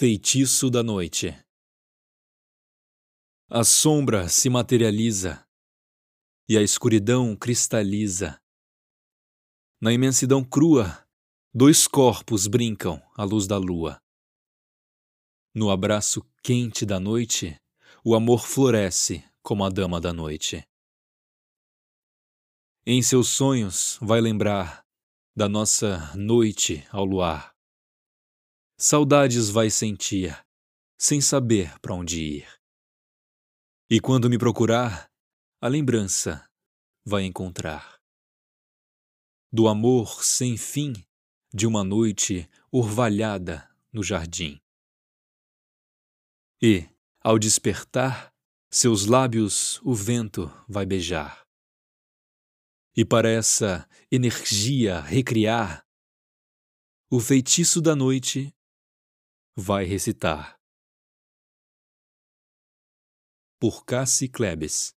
Feitiço da noite. A sombra se materializa e a escuridão cristaliza. Na imensidão crua, dois corpos brincam à luz da lua. No abraço quente da noite, o amor floresce como a dama da noite. Em seus sonhos vai lembrar da nossa noite ao luar saudades vai sentir, sem saber para onde ir. E quando me procurar, a lembrança vai encontrar. Do amor sem fim de uma noite orvalhada no jardim. E, ao despertar, seus lábios o vento vai beijar. E para essa energia recriar, o feitiço da noite vai recitar. Por Cassi Klebes